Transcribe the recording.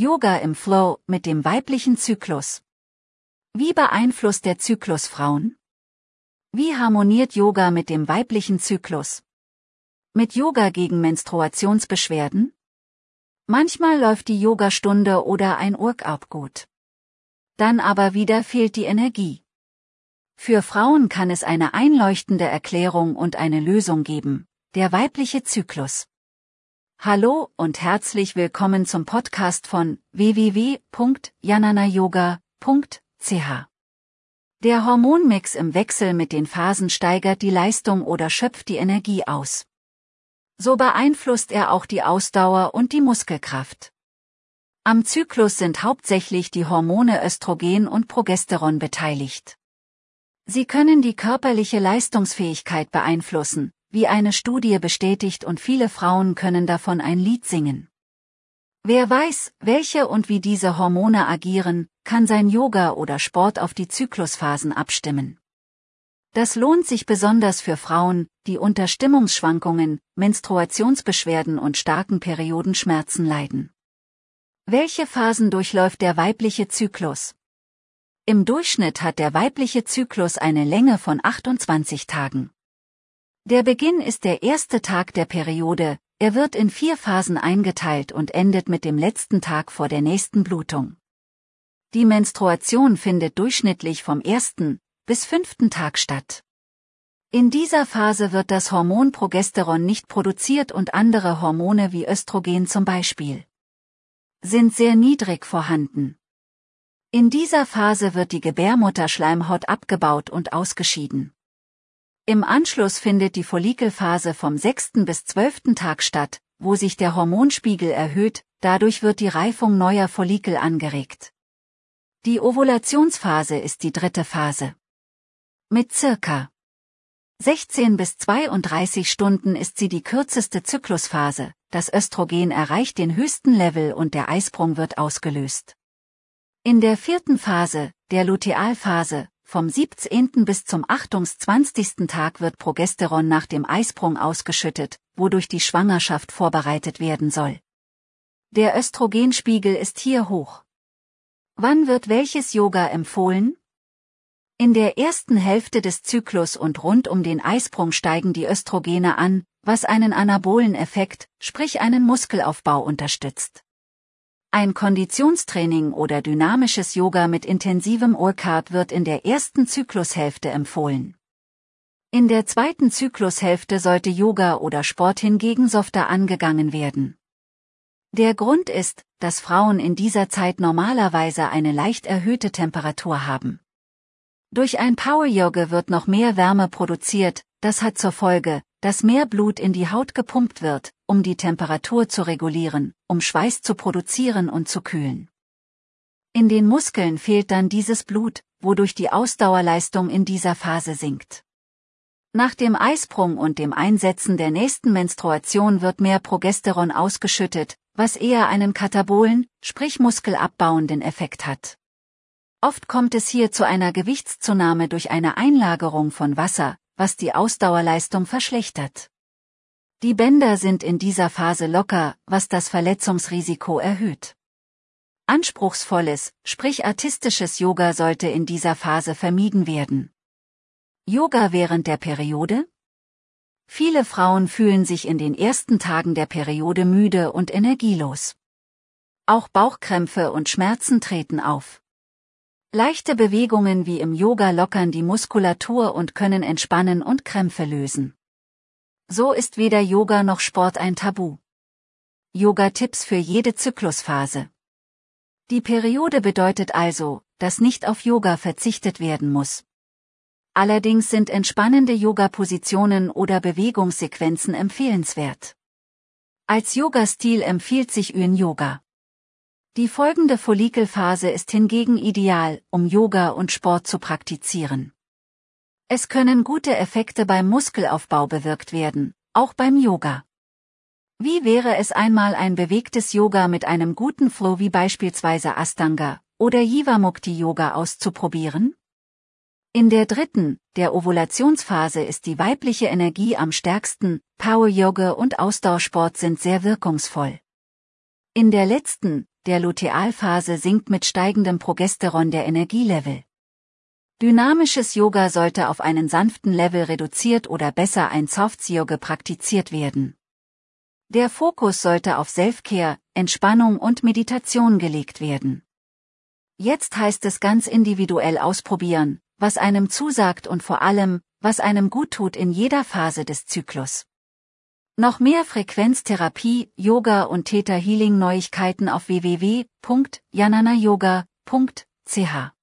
Yoga im Flow mit dem weiblichen Zyklus. Wie beeinflusst der Zyklus Frauen? Wie harmoniert Yoga mit dem weiblichen Zyklus? Mit Yoga gegen Menstruationsbeschwerden? Manchmal läuft die Yogastunde oder ein Workout gut. Dann aber wieder fehlt die Energie. Für Frauen kann es eine einleuchtende Erklärung und eine Lösung geben, der weibliche Zyklus. Hallo und herzlich willkommen zum Podcast von www.jananayoga.ch. Der Hormonmix im Wechsel mit den Phasen steigert die Leistung oder schöpft die Energie aus. So beeinflusst er auch die Ausdauer und die Muskelkraft. Am Zyklus sind hauptsächlich die Hormone Östrogen und Progesteron beteiligt. Sie können die körperliche Leistungsfähigkeit beeinflussen, wie eine Studie bestätigt und viele Frauen können davon ein Lied singen. Wer weiß, welche und wie diese Hormone agieren, kann sein Yoga oder Sport auf die Zyklusphasen abstimmen. Das lohnt sich besonders für Frauen, die unter Stimmungsschwankungen, Menstruationsbeschwerden und starken Periodenschmerzen leiden. Welche Phasen durchläuft der weibliche Zyklus? Im Durchschnitt hat der weibliche Zyklus eine Länge von 28 Tagen. Der Beginn ist der erste Tag der Periode, er wird in vier Phasen eingeteilt und endet mit dem letzten Tag vor der nächsten Blutung. Die Menstruation findet durchschnittlich vom ersten, bis fünften Tag statt. In dieser Phase wird das Hormon Progesteron nicht produziert und andere Hormone wie Östrogen zum Beispiel sind sehr niedrig vorhanden. In dieser Phase wird die Gebärmutterschleimhaut abgebaut und ausgeschieden. Im Anschluss findet die Follikelphase vom 6. bis 12. Tag statt, wo sich der Hormonspiegel erhöht, dadurch wird die Reifung neuer Follikel angeregt. Die Ovulationsphase ist die dritte Phase. Mit circa 16 bis 32 Stunden ist sie die kürzeste Zyklusphase, das Östrogen erreicht den höchsten Level und der Eisprung wird ausgelöst. In der vierten Phase, der Lutealphase, vom 17. bis zum 28. Tag wird Progesteron nach dem Eisprung ausgeschüttet, wodurch die Schwangerschaft vorbereitet werden soll. Der Östrogenspiegel ist hier hoch. Wann wird welches Yoga empfohlen? In der ersten Hälfte des Zyklus und rund um den Eisprung steigen die Östrogene an, was einen anabolen Effekt, sprich einen Muskelaufbau unterstützt. Ein Konditionstraining oder dynamisches Yoga mit intensivem Workout wird in der ersten Zyklushälfte empfohlen. In der zweiten Zyklushälfte sollte Yoga oder Sport hingegen softer angegangen werden. Der Grund ist, dass Frauen in dieser Zeit normalerweise eine leicht erhöhte Temperatur haben. Durch ein Power Yoga wird noch mehr Wärme produziert, das hat zur Folge, dass mehr Blut in die Haut gepumpt wird, um die Temperatur zu regulieren, um Schweiß zu produzieren und zu kühlen. In den Muskeln fehlt dann dieses Blut, wodurch die Ausdauerleistung in dieser Phase sinkt. Nach dem Eisprung und dem Einsetzen der nächsten Menstruation wird mehr Progesteron ausgeschüttet, was eher einen katabolen, sprich muskelabbauenden Effekt hat. Oft kommt es hier zu einer Gewichtszunahme durch eine Einlagerung von Wasser, was die Ausdauerleistung verschlechtert. Die Bänder sind in dieser Phase locker, was das Verletzungsrisiko erhöht. Anspruchsvolles, sprich artistisches Yoga sollte in dieser Phase vermieden werden. Yoga während der Periode? Viele Frauen fühlen sich in den ersten Tagen der Periode müde und energielos. Auch Bauchkrämpfe und Schmerzen treten auf. Leichte Bewegungen wie im Yoga lockern die Muskulatur und können entspannen und Krämpfe lösen. So ist weder Yoga noch Sport ein Tabu. Yoga-Tipps für jede Zyklusphase. Die Periode bedeutet also, dass nicht auf Yoga verzichtet werden muss. Allerdings sind entspannende Yoga-Positionen oder Bewegungssequenzen empfehlenswert. Als Yoga-Stil empfiehlt sich Yin Yoga. Die folgende Follikelphase ist hingegen ideal, um Yoga und Sport zu praktizieren. Es können gute Effekte beim Muskelaufbau bewirkt werden, auch beim Yoga. Wie wäre es einmal ein bewegtes Yoga mit einem guten Flow wie beispielsweise Astanga oder Jivamukti Yoga auszuprobieren? In der dritten, der Ovulationsphase ist die weibliche Energie am stärksten, Power Yoga und Ausdauersport sind sehr wirkungsvoll. In der letzten, der Lutealphase sinkt mit steigendem Progesteron der Energielevel. Dynamisches Yoga sollte auf einen sanften Level reduziert oder besser ein Soft-Yoga praktiziert werden. Der Fokus sollte auf Selfcare, Entspannung und Meditation gelegt werden. Jetzt heißt es ganz individuell ausprobieren, was einem zusagt und vor allem, was einem gut tut in jeder Phase des Zyklus. Noch mehr Frequenztherapie, Yoga und Theta Healing Neuigkeiten auf www.jananayoga.ch